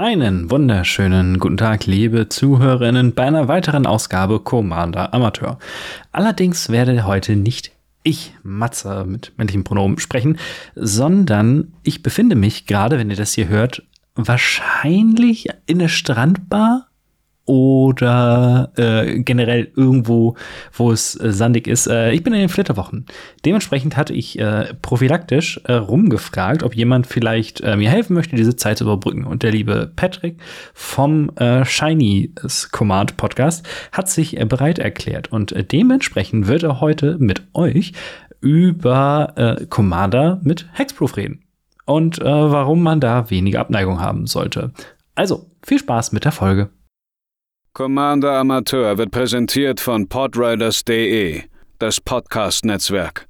Einen wunderschönen guten Tag, liebe Zuhörerinnen, bei einer weiteren Ausgabe Commander Amateur. Allerdings werde heute nicht ich, Matze, mit männlichen Pronomen sprechen, sondern ich befinde mich gerade, wenn ihr das hier hört, wahrscheinlich in der Strandbar oder äh, generell irgendwo, wo es äh, sandig ist. Äh, ich bin in den Flitterwochen. Dementsprechend hatte ich äh, prophylaktisch äh, rumgefragt, ob jemand vielleicht äh, mir helfen möchte, diese Zeit zu überbrücken. Und der liebe Patrick vom äh, Shiny Command Podcast hat sich äh, bereit erklärt. Und äh, dementsprechend wird er heute mit euch über äh, Commander mit Hexproof reden. Und äh, warum man da weniger Abneigung haben sollte. Also, viel Spaß mit der Folge. Commander Amateur wird präsentiert von podriders.de, das Podcast-Netzwerk.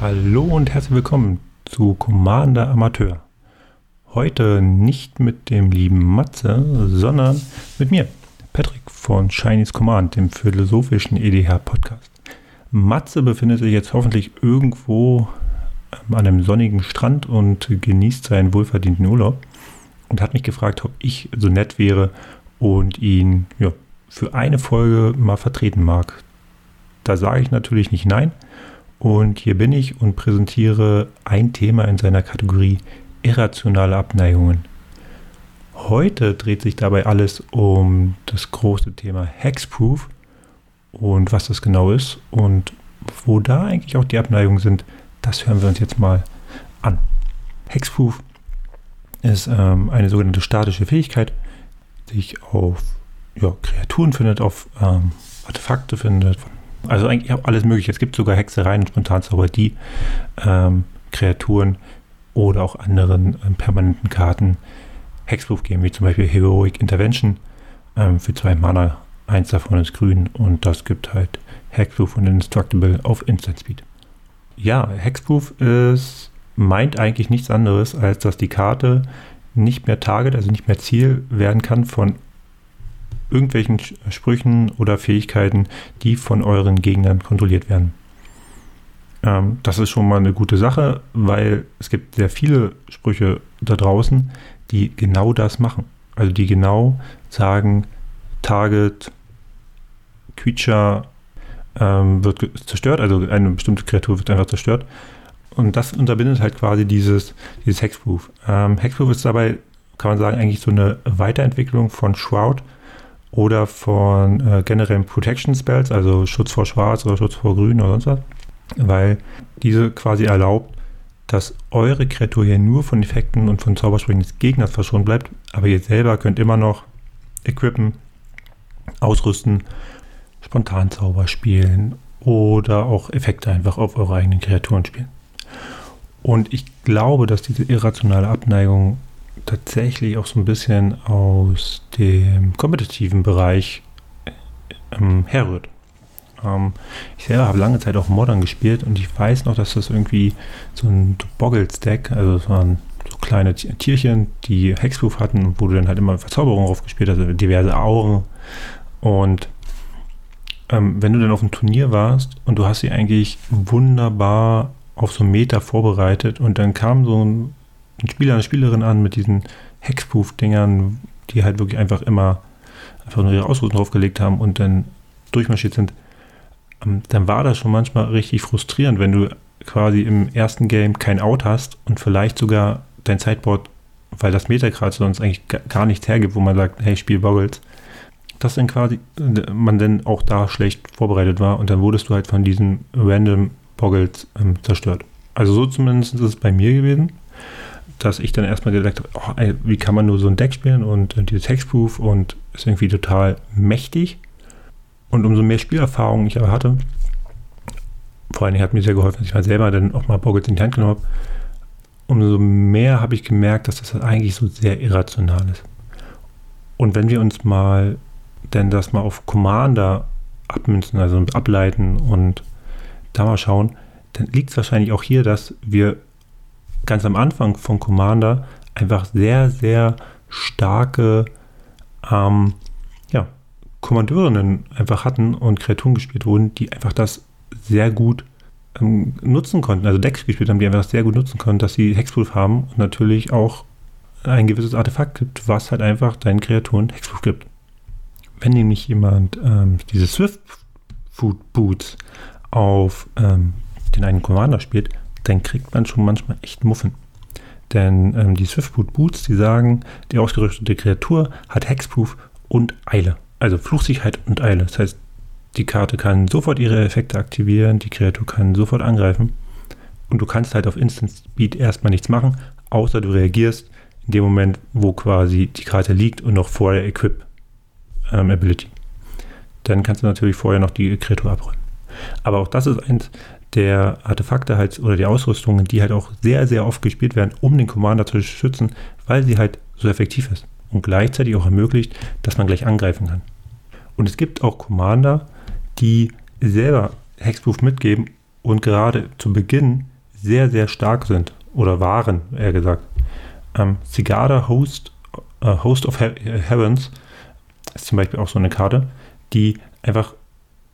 Hallo und herzlich willkommen zu Commander Amateur. Heute nicht mit dem lieben Matze, sondern mit mir, Patrick von Chinese Command, dem philosophischen EDH-Podcast. Matze befindet sich jetzt hoffentlich irgendwo an einem sonnigen Strand und genießt seinen wohlverdienten Urlaub und hat mich gefragt, ob ich so nett wäre und ihn ja, für eine Folge mal vertreten mag. Da sage ich natürlich nicht nein. Und hier bin ich und präsentiere ein Thema in seiner Kategorie irrationale Abneigungen. Heute dreht sich dabei alles um das große Thema Hexproof und was das genau ist und wo da eigentlich auch die Abneigungen sind, das hören wir uns jetzt mal an. Hexproof ist ähm, eine sogenannte statische Fähigkeit, die sich auf ja, Kreaturen findet, auf ähm, Artefakte findet, also eigentlich alles mögliche. Es gibt sogar Hexereien und Spontanzauber, die ähm, Kreaturen oder auch anderen äh, permanenten Karten Hexproof geben, wie zum Beispiel Heroic Intervention ähm, für zwei Mana. Eins davon ist grün und das gibt halt Hexproof und Indestructible auf Instant Speed. Ja, Hexproof ist, meint eigentlich nichts anderes, als dass die Karte nicht mehr Target, also nicht mehr Ziel werden kann von irgendwelchen Sprüchen oder Fähigkeiten, die von euren Gegnern kontrolliert werden. Ähm, das ist schon mal eine gute Sache, weil es gibt sehr viele Sprüche da draußen, die genau das machen. Also die genau sagen, Target, Creature ähm, wird zerstört, also eine bestimmte Kreatur wird einfach zerstört. Und das unterbindet halt quasi dieses, dieses Hexproof. Ähm, Hexproof ist dabei, kann man sagen, eigentlich so eine Weiterentwicklung von Shroud oder von äh, generellen Protection Spells, also Schutz vor Schwarz oder Schutz vor Grün oder sonst was weil diese quasi erlaubt, dass eure Kreatur hier nur von Effekten und von Zaubersprüchen des Gegners verschont bleibt, aber ihr selber könnt immer noch equippen, ausrüsten, Spontanzauber spielen oder auch Effekte einfach auf eure eigenen Kreaturen spielen. Und ich glaube, dass diese irrationale Abneigung tatsächlich auch so ein bisschen aus dem kompetitiven Bereich ähm, herrührt. Ähm, ich selber habe lange Zeit auch Modern gespielt und ich weiß noch, dass das irgendwie so ein Boggle-Stack, also es waren so kleine Tierchen, die Hexproof hatten, wo du dann halt immer Verzauberungen draufgespielt hast, also diverse Auren. Und ähm, wenn du dann auf dem Turnier warst und du hast sie eigentlich wunderbar auf so einen Meter vorbereitet und dann kam so ein, ein Spieler, eine Spielerin an mit diesen Hexproof-Dingern, die halt wirklich einfach immer einfach nur ihre Ausrüstung draufgelegt haben und dann durchmarschiert sind, dann war das schon manchmal richtig frustrierend, wenn du quasi im ersten Game kein Out hast und vielleicht sogar dein Sideboard, weil das Metagrad sonst eigentlich gar nichts hergibt, wo man sagt, hey, spiel Boggles, dass dann quasi äh, man dann auch da schlecht vorbereitet war und dann wurdest du halt von diesen random Boggles ähm, zerstört. Also so zumindest ist es bei mir gewesen, dass ich dann erstmal gedacht habe, oh, ey, wie kann man nur so ein Deck spielen und, und dieses Hexproof und ist irgendwie total mächtig. Und umso mehr Spielerfahrung ich aber hatte, vor allen Dingen hat mir sehr geholfen, dass ich mal selber dann auch mal Boggles in die Hand genommen habe, umso mehr habe ich gemerkt, dass das eigentlich so sehr irrational ist. Und wenn wir uns mal denn das mal auf Commander abmünzen, also ableiten und da mal schauen, dann liegt es wahrscheinlich auch hier, dass wir ganz am Anfang von Commander einfach sehr, sehr starke ähm, ja, Kommandeurinnen einfach hatten und Kreaturen gespielt wurden, die einfach das sehr gut ähm, nutzen konnten, also Decks gespielt haben, die einfach sehr gut nutzen konnten, dass sie Hexproof haben und natürlich auch ein gewisses Artefakt gibt, was halt einfach deinen Kreaturen Hexproof gibt. Wenn nämlich jemand ähm, diese Swift Food Boots auf ähm, den einen Commander spielt, dann kriegt man schon manchmal echt Muffen. Denn ähm, die Swiftboot Boots, die sagen, die ausgerüstete Kreatur hat Hexproof und Eile. Also Fluchsicherheit und Eile. Das heißt, die Karte kann sofort ihre Effekte aktivieren, die Kreatur kann sofort angreifen. Und du kannst halt auf Instant Speed erstmal nichts machen, außer du reagierst in dem Moment, wo quasi die Karte liegt und noch vor der Equip ähm, Ability. Dann kannst du natürlich vorher noch die Kreatur abräumen. Aber auch das ist eins der Artefakte halt oder die Ausrüstungen, die halt auch sehr, sehr oft gespielt werden, um den Commander zu schützen, weil sie halt so effektiv ist und gleichzeitig auch ermöglicht, dass man gleich angreifen kann. Und es gibt auch Commander, die selber Hexproof mitgeben und gerade zu Beginn sehr, sehr stark sind oder waren, eher gesagt. Ähm, Cigada Host, äh, Host of He Heavens ist zum Beispiel auch so eine Karte, die einfach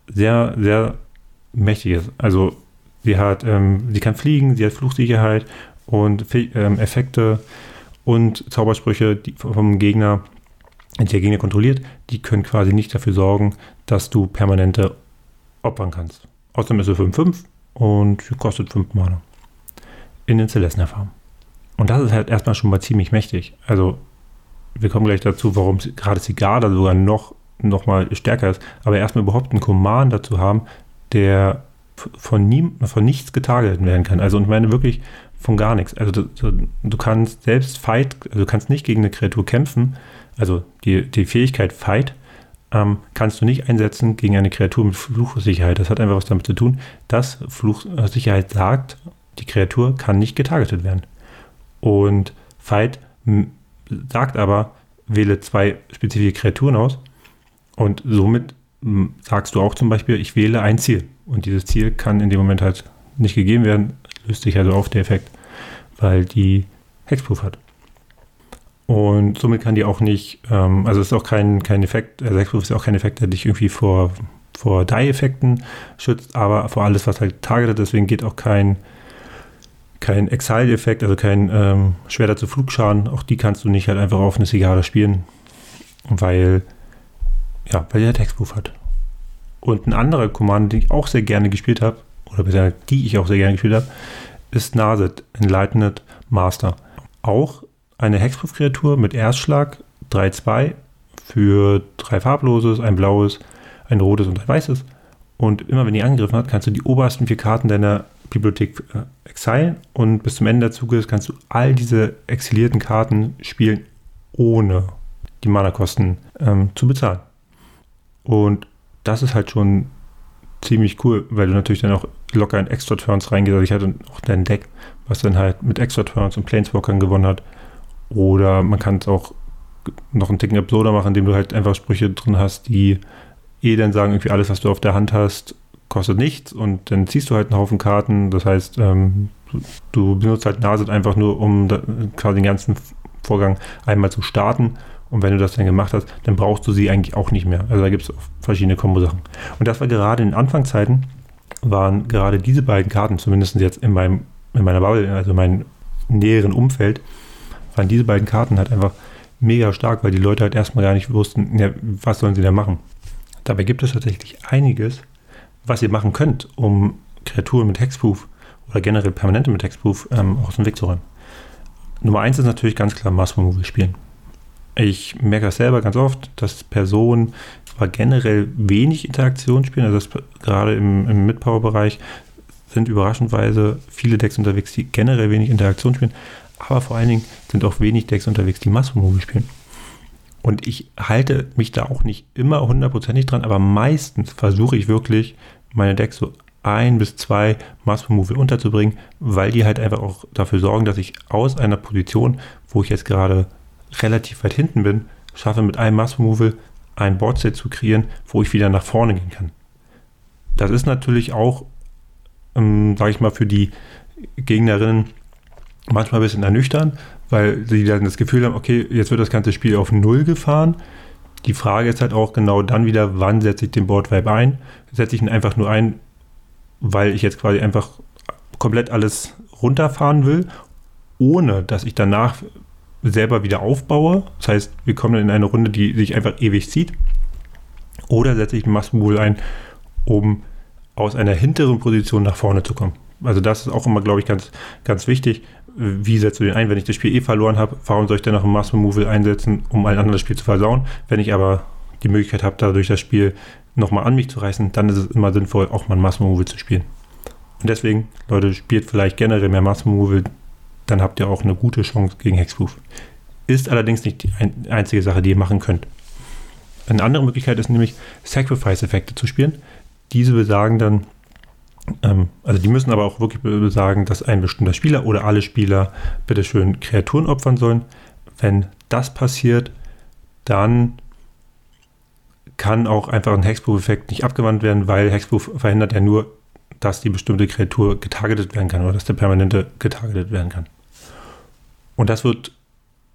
sehr, sehr mächtig ist. Also sie hat, ähm, sie kann fliegen, sie hat Fluchsicherheit und ähm, Effekte und Zaubersprüche die vom Gegner, die der Gegner kontrolliert, die können quasi nicht dafür sorgen, dass du permanente opfern kannst. Außerdem ist sie 5-5 und kostet 5 Mana. In den Celestia-Farben. Und das ist halt erstmal schon mal ziemlich mächtig. Also, wir kommen gleich dazu, warum gerade Sigarda sogar noch, noch mal stärker ist. Aber erstmal überhaupt einen Command dazu haben, der von, nie, von nichts getargetet werden kann. Also, und meine wirklich von gar nichts. Also, du, du kannst selbst Fight, also du kannst nicht gegen eine Kreatur kämpfen. Also, die, die Fähigkeit Fight ähm, kannst du nicht einsetzen gegen eine Kreatur mit Fluchsicherheit. Das hat einfach was damit zu tun, dass Fluchsicherheit sagt, die Kreatur kann nicht getargetet werden. Und Fight sagt aber, wähle zwei spezifische Kreaturen aus und somit sagst du auch zum Beispiel, ich wähle ein Ziel. Und dieses Ziel kann in dem Moment halt nicht gegeben werden, löst sich also auf der Effekt, weil die Hexproof hat. Und somit kann die auch nicht, ähm, also ist auch kein, kein Effekt, also Hexproof ist auch kein Effekt, der dich irgendwie vor, vor Die-Effekten schützt, aber vor alles, was halt targetet, deswegen geht auch kein, kein Exile-Effekt, also kein ähm, schwerer zu Flugschaden, auch die kannst du nicht halt einfach auf eine Zigarre spielen, weil, ja, weil der Textproof hat. Und ein anderer Command, den ich auch sehr gerne gespielt habe, oder besser die ich auch sehr gerne gespielt habe, ist Naset, Enlightened Master. Auch eine Hexproof-Kreatur mit Erstschlag, 3-2 für drei farbloses, ein blaues, ein rotes und ein weißes. Und immer wenn die angegriffen hat, kannst du die obersten vier Karten deiner Bibliothek äh, exilen und bis zum Ende des Zuges kannst du all diese exilierten Karten spielen, ohne die Mana-Kosten ähm, zu bezahlen. Und das ist halt schon ziemlich cool, weil du natürlich dann auch locker in Extra Turns reingehst. Also ich hatte auch dein Deck, was dann halt mit Extra Turns und Planeswalkern gewonnen hat. Oder man kann es auch noch einen Ticken absurder machen, indem du halt einfach Sprüche drin hast, die eh dann sagen, irgendwie alles, was du auf der Hand hast, kostet nichts und dann ziehst du halt einen Haufen Karten. Das heißt, ähm, du benutzt halt Naset einfach nur, um da, quasi den ganzen Vorgang einmal zu starten. Und wenn du das dann gemacht hast, dann brauchst du sie eigentlich auch nicht mehr. Also da gibt es verschiedene Kombo-Sachen. Und das war gerade in Anfangszeiten, waren gerade diese beiden Karten, zumindest jetzt in, meinem, in meiner Bubble, also in meinem näheren Umfeld, waren diese beiden Karten halt einfach mega stark, weil die Leute halt erstmal gar nicht wussten, ja, was sollen sie da machen. Dabei gibt es tatsächlich einiges, was ihr machen könnt, um Kreaturen mit Hexproof oder generell Permanente mit Hexproof ähm, aus dem Weg zu räumen. Nummer eins ist natürlich ganz klar Mass Removal spielen. Ich merke das selber ganz oft, dass Personen zwar generell wenig Interaktion spielen, also gerade im, im Mid-Power-Bereich sind überraschendweise viele Decks unterwegs, die generell wenig Interaktion spielen, aber vor allen Dingen sind auch wenig Decks unterwegs, die Mass Removal spielen. Und ich halte mich da auch nicht immer hundertprozentig dran, aber meistens versuche ich wirklich, meine Decks so ein bis zwei Mass Removal unterzubringen, weil die halt einfach auch dafür sorgen, dass ich aus einer Position, wo ich jetzt gerade relativ weit hinten bin, schaffe mit einem Mass Removal ein Boardset zu kreieren, wo ich wieder nach vorne gehen kann. Das ist natürlich auch ähm, sage ich mal, für die Gegnerinnen manchmal ein bisschen ernüchternd, weil sie dann das Gefühl haben, okay, jetzt wird das ganze Spiel auf Null gefahren. Die Frage ist halt auch genau dann wieder, wann setze ich den Boardwipe ein? Setze ich ihn einfach nur ein, weil ich jetzt quasi einfach komplett alles runterfahren will, ohne dass ich danach selber wieder aufbaue. Das heißt, wir kommen dann in eine Runde, die sich einfach ewig zieht. Oder setze ich einen Maskenmodul ein, um aus einer hinteren Position nach vorne zu kommen. Also das ist auch immer, glaube ich, ganz, ganz wichtig. Wie setzt du den ein? Wenn ich das Spiel eh verloren habe, warum soll ich dann noch einen Mass einsetzen, um ein anderes Spiel zu versauen? Wenn ich aber die Möglichkeit habe, dadurch das Spiel nochmal an mich zu reißen, dann ist es immer sinnvoll, auch mal ein Mass zu spielen. Und deswegen, Leute, spielt vielleicht generell mehr Mass dann habt ihr auch eine gute Chance gegen Hexproof. Ist allerdings nicht die einzige Sache, die ihr machen könnt. Eine andere Möglichkeit ist nämlich, Sacrifice-Effekte zu spielen. Diese besagen dann, ähm, also die müssen aber auch wirklich besagen, dass ein bestimmter Spieler oder alle Spieler bitteschön Kreaturen opfern sollen. Wenn das passiert, dann kann auch einfach ein Hexproof-Effekt nicht abgewandt werden, weil Hexproof verhindert ja nur, dass die bestimmte Kreatur getargetet werden kann oder dass der permanente getargetet werden kann. Und das wird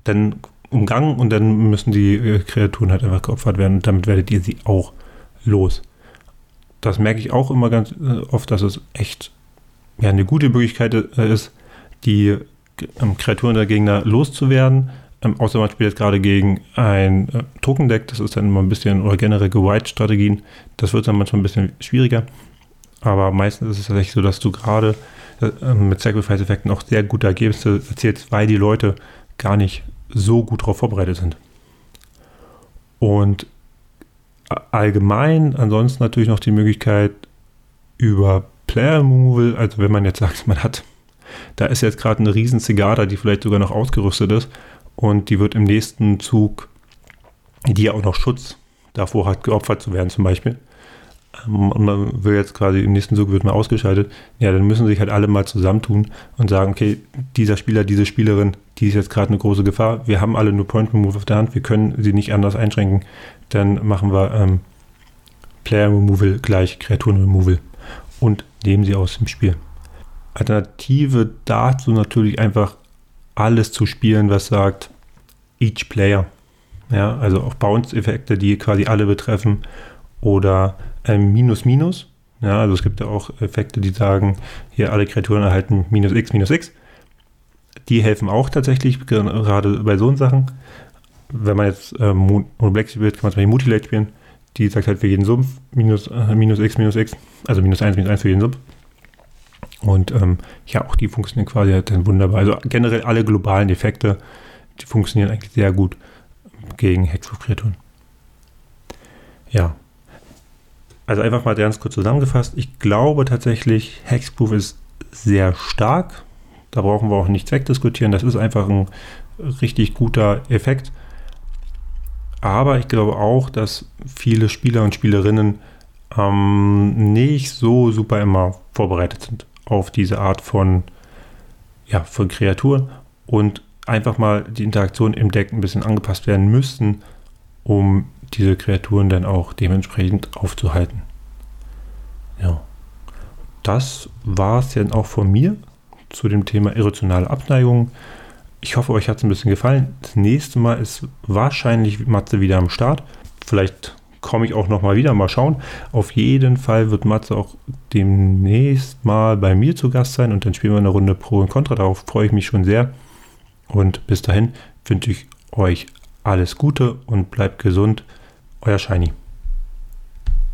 dann umgangen und dann müssen die äh, Kreaturen halt einfach geopfert werden und damit werdet ihr sie auch los. Das merke ich auch immer ganz äh, oft, dass es echt ja, eine gute Möglichkeit äh, ist, die ähm, Kreaturen der Gegner loszuwerden. Ähm, außer man spielt jetzt gerade gegen ein äh, Token-Deck, das ist dann immer ein bisschen, oder generell White-Strategien, das wird dann manchmal ein bisschen schwieriger. Aber meistens ist es tatsächlich so, dass du gerade mit Sacrifice-Effekten auch sehr gute Ergebnisse erzielst, weil die Leute gar nicht so gut darauf vorbereitet sind. Und allgemein ansonsten natürlich noch die Möglichkeit über Player Removal, also wenn man jetzt sagt, man hat, da ist jetzt gerade eine riesen Zigarra, die vielleicht sogar noch ausgerüstet ist und die wird im nächsten Zug, die ja auch noch Schutz davor hat, geopfert zu werden zum Beispiel. Und man will jetzt quasi im nächsten Zug wird mal ausgeschaltet, ja, dann müssen sich halt alle mal zusammentun und sagen, okay, dieser Spieler, diese Spielerin, die ist jetzt gerade eine große Gefahr. Wir haben alle nur Point Remove auf der Hand, wir können sie nicht anders einschränken. Dann machen wir ähm, Player Removal gleich Kreaturen Removal und nehmen sie aus dem Spiel. Alternative dazu natürlich einfach alles zu spielen, was sagt each Player. Ja, also auch Bounce-Effekte, die quasi alle betreffen oder ähm, Minus Minus. Ja, also es gibt ja auch Effekte, die sagen, hier alle Kreaturen erhalten minus x, minus x. Die helfen auch tatsächlich, gerade bei so Sachen. Wenn man jetzt Mono Black spielt, kann man zum Beispiel Mutilate spielen. Die sagt halt für jeden Sumpf minus, äh, minus x, minus x. Also minus 1, minus 1 für jeden Sumpf. Und ähm, ja, auch die funktionieren quasi halt dann wunderbar. Also generell alle globalen Effekte, die funktionieren eigentlich sehr gut gegen Hexproof-Kreaturen. Ja, also einfach mal ganz kurz zusammengefasst. Ich glaube tatsächlich, Hexproof ist sehr stark. Da brauchen wir auch nichts wegdiskutieren. Das ist einfach ein richtig guter Effekt. Aber ich glaube auch, dass viele Spieler und Spielerinnen ähm, nicht so super immer vorbereitet sind auf diese Art von, ja, von Kreaturen und einfach mal die Interaktion im Deck ein bisschen angepasst werden müssten, um diese Kreaturen dann auch dementsprechend aufzuhalten. Ja. Das war es dann auch von mir zu dem Thema irrationale Abneigung. Ich hoffe, euch hat es ein bisschen gefallen. Das nächste Mal ist wahrscheinlich Matze wieder am Start. Vielleicht komme ich auch noch mal wieder, mal schauen. Auf jeden Fall wird Matze auch demnächst mal bei mir zu Gast sein und dann spielen wir eine Runde Pro und Contra. Darauf freue ich mich schon sehr. Und bis dahin wünsche ich euch alles Gute und bleibt gesund. Euer Shiny.